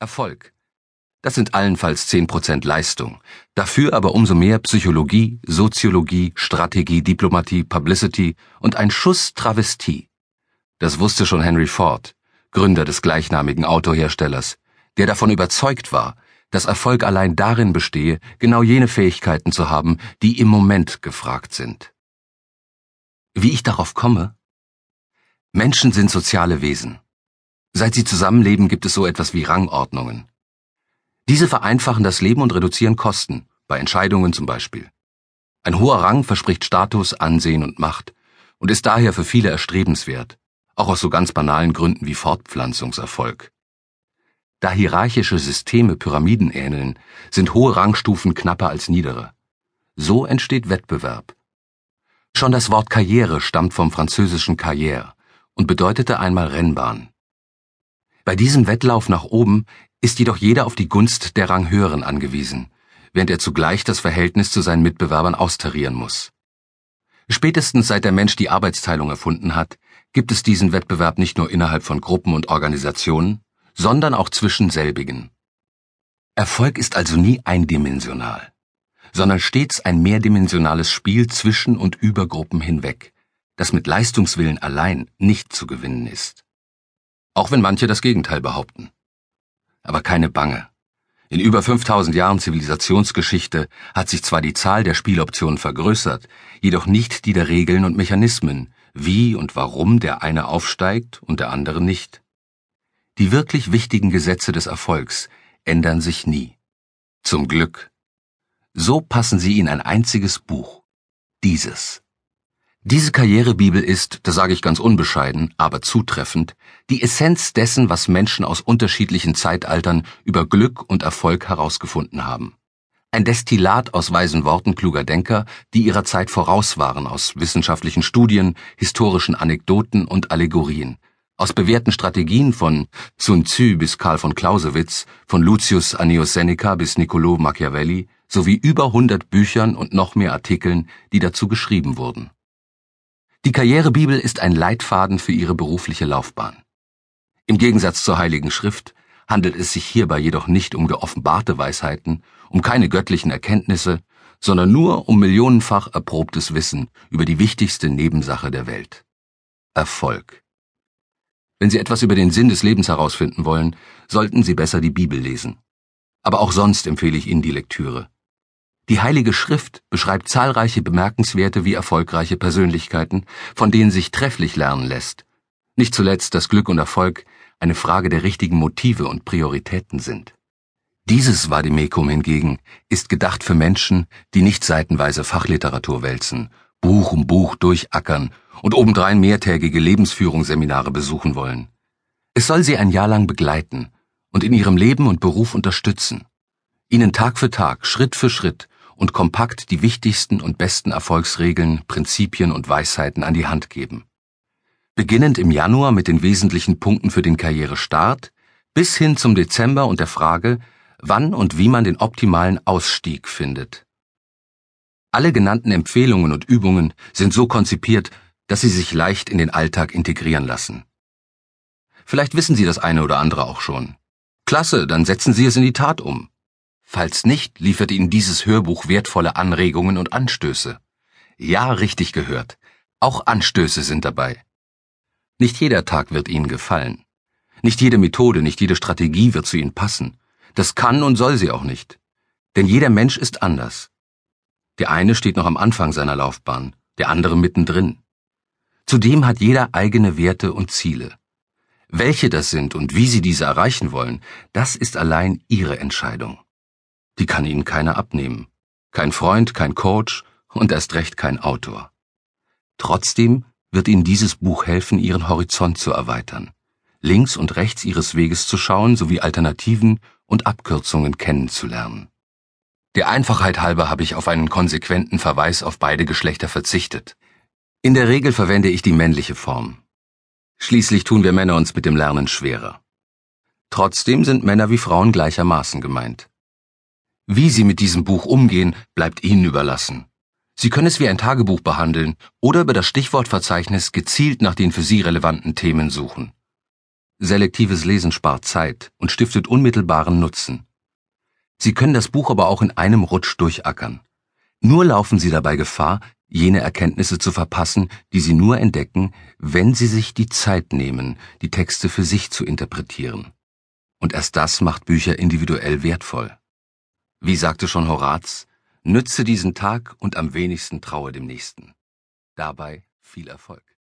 Erfolg. Das sind allenfalls 10% Leistung. Dafür aber umso mehr Psychologie, Soziologie, Strategie, Diplomatie, Publicity und ein Schuss Travestie. Das wusste schon Henry Ford, Gründer des gleichnamigen Autoherstellers, der davon überzeugt war, dass Erfolg allein darin bestehe, genau jene Fähigkeiten zu haben, die im Moment gefragt sind. Wie ich darauf komme? Menschen sind soziale Wesen. Seit sie zusammenleben, gibt es so etwas wie Rangordnungen. Diese vereinfachen das Leben und reduzieren Kosten, bei Entscheidungen zum Beispiel. Ein hoher Rang verspricht Status, Ansehen und Macht und ist daher für viele erstrebenswert, auch aus so ganz banalen Gründen wie Fortpflanzungserfolg. Da hierarchische Systeme Pyramiden ähneln, sind hohe Rangstufen knapper als niedere. So entsteht Wettbewerb. Schon das Wort Karriere stammt vom französischen Carrière und bedeutete einmal Rennbahn. Bei diesem Wettlauf nach oben ist jedoch jeder auf die Gunst der Ranghöheren angewiesen, während er zugleich das Verhältnis zu seinen Mitbewerbern austarieren muss. Spätestens seit der Mensch die Arbeitsteilung erfunden hat, gibt es diesen Wettbewerb nicht nur innerhalb von Gruppen und Organisationen, sondern auch zwischen selbigen. Erfolg ist also nie eindimensional, sondern stets ein mehrdimensionales Spiel zwischen und über Gruppen hinweg, das mit Leistungswillen allein nicht zu gewinnen ist. Auch wenn manche das Gegenteil behaupten. Aber keine Bange. In über 5000 Jahren Zivilisationsgeschichte hat sich zwar die Zahl der Spieloptionen vergrößert, jedoch nicht die der Regeln und Mechanismen, wie und warum der eine aufsteigt und der andere nicht. Die wirklich wichtigen Gesetze des Erfolgs ändern sich nie. Zum Glück. So passen sie in ein einziges Buch. Dieses. Diese Karrierebibel ist, das sage ich ganz unbescheiden, aber zutreffend, die Essenz dessen, was Menschen aus unterschiedlichen Zeitaltern über Glück und Erfolg herausgefunden haben. Ein Destillat aus weisen Worten kluger Denker, die ihrer Zeit voraus waren aus wissenschaftlichen Studien, historischen Anekdoten und Allegorien, aus bewährten Strategien von Sun Tzu bis Karl von Clausewitz, von Lucius Annius Seneca bis Niccolò Machiavelli, sowie über 100 Büchern und noch mehr Artikeln, die dazu geschrieben wurden. Die Karrierebibel ist ein Leitfaden für ihre berufliche Laufbahn. Im Gegensatz zur Heiligen Schrift handelt es sich hierbei jedoch nicht um geoffenbarte Weisheiten, um keine göttlichen Erkenntnisse, sondern nur um millionenfach erprobtes Wissen über die wichtigste Nebensache der Welt. Erfolg. Wenn Sie etwas über den Sinn des Lebens herausfinden wollen, sollten Sie besser die Bibel lesen. Aber auch sonst empfehle ich Ihnen die Lektüre. Die Heilige Schrift beschreibt zahlreiche bemerkenswerte wie erfolgreiche Persönlichkeiten, von denen sich trefflich lernen lässt. Nicht zuletzt, dass Glück und Erfolg eine Frage der richtigen Motive und Prioritäten sind. Dieses Vadimekum hingegen ist gedacht für Menschen, die nicht seitenweise Fachliteratur wälzen, Buch um Buch durchackern und obendrein mehrtägige Lebensführungsseminare besuchen wollen. Es soll sie ein Jahr lang begleiten und in ihrem Leben und Beruf unterstützen, ihnen Tag für Tag, Schritt für Schritt und kompakt die wichtigsten und besten Erfolgsregeln, Prinzipien und Weisheiten an die Hand geben. Beginnend im Januar mit den wesentlichen Punkten für den Karrierestart bis hin zum Dezember und der Frage, wann und wie man den optimalen Ausstieg findet. Alle genannten Empfehlungen und Übungen sind so konzipiert, dass sie sich leicht in den Alltag integrieren lassen. Vielleicht wissen Sie das eine oder andere auch schon. Klasse, dann setzen Sie es in die Tat um. Falls nicht, liefert Ihnen dieses Hörbuch wertvolle Anregungen und Anstöße. Ja, richtig gehört. Auch Anstöße sind dabei. Nicht jeder Tag wird Ihnen gefallen. Nicht jede Methode, nicht jede Strategie wird zu Ihnen passen. Das kann und soll sie auch nicht. Denn jeder Mensch ist anders. Der eine steht noch am Anfang seiner Laufbahn, der andere mittendrin. Zudem hat jeder eigene Werte und Ziele. Welche das sind und wie Sie diese erreichen wollen, das ist allein Ihre Entscheidung. Die kann Ihnen keiner abnehmen. Kein Freund, kein Coach und erst recht kein Autor. Trotzdem wird Ihnen dieses Buch helfen, Ihren Horizont zu erweitern, links und rechts Ihres Weges zu schauen sowie Alternativen und Abkürzungen kennenzulernen. Der Einfachheit halber habe ich auf einen konsequenten Verweis auf beide Geschlechter verzichtet. In der Regel verwende ich die männliche Form. Schließlich tun wir Männer uns mit dem Lernen schwerer. Trotzdem sind Männer wie Frauen gleichermaßen gemeint. Wie Sie mit diesem Buch umgehen, bleibt Ihnen überlassen. Sie können es wie ein Tagebuch behandeln oder über das Stichwortverzeichnis gezielt nach den für Sie relevanten Themen suchen. Selektives Lesen spart Zeit und stiftet unmittelbaren Nutzen. Sie können das Buch aber auch in einem Rutsch durchackern. Nur laufen Sie dabei Gefahr, jene Erkenntnisse zu verpassen, die Sie nur entdecken, wenn Sie sich die Zeit nehmen, die Texte für sich zu interpretieren. Und erst das macht Bücher individuell wertvoll. Wie sagte schon Horaz, nütze diesen Tag und am wenigsten traue dem nächsten. Dabei viel Erfolg.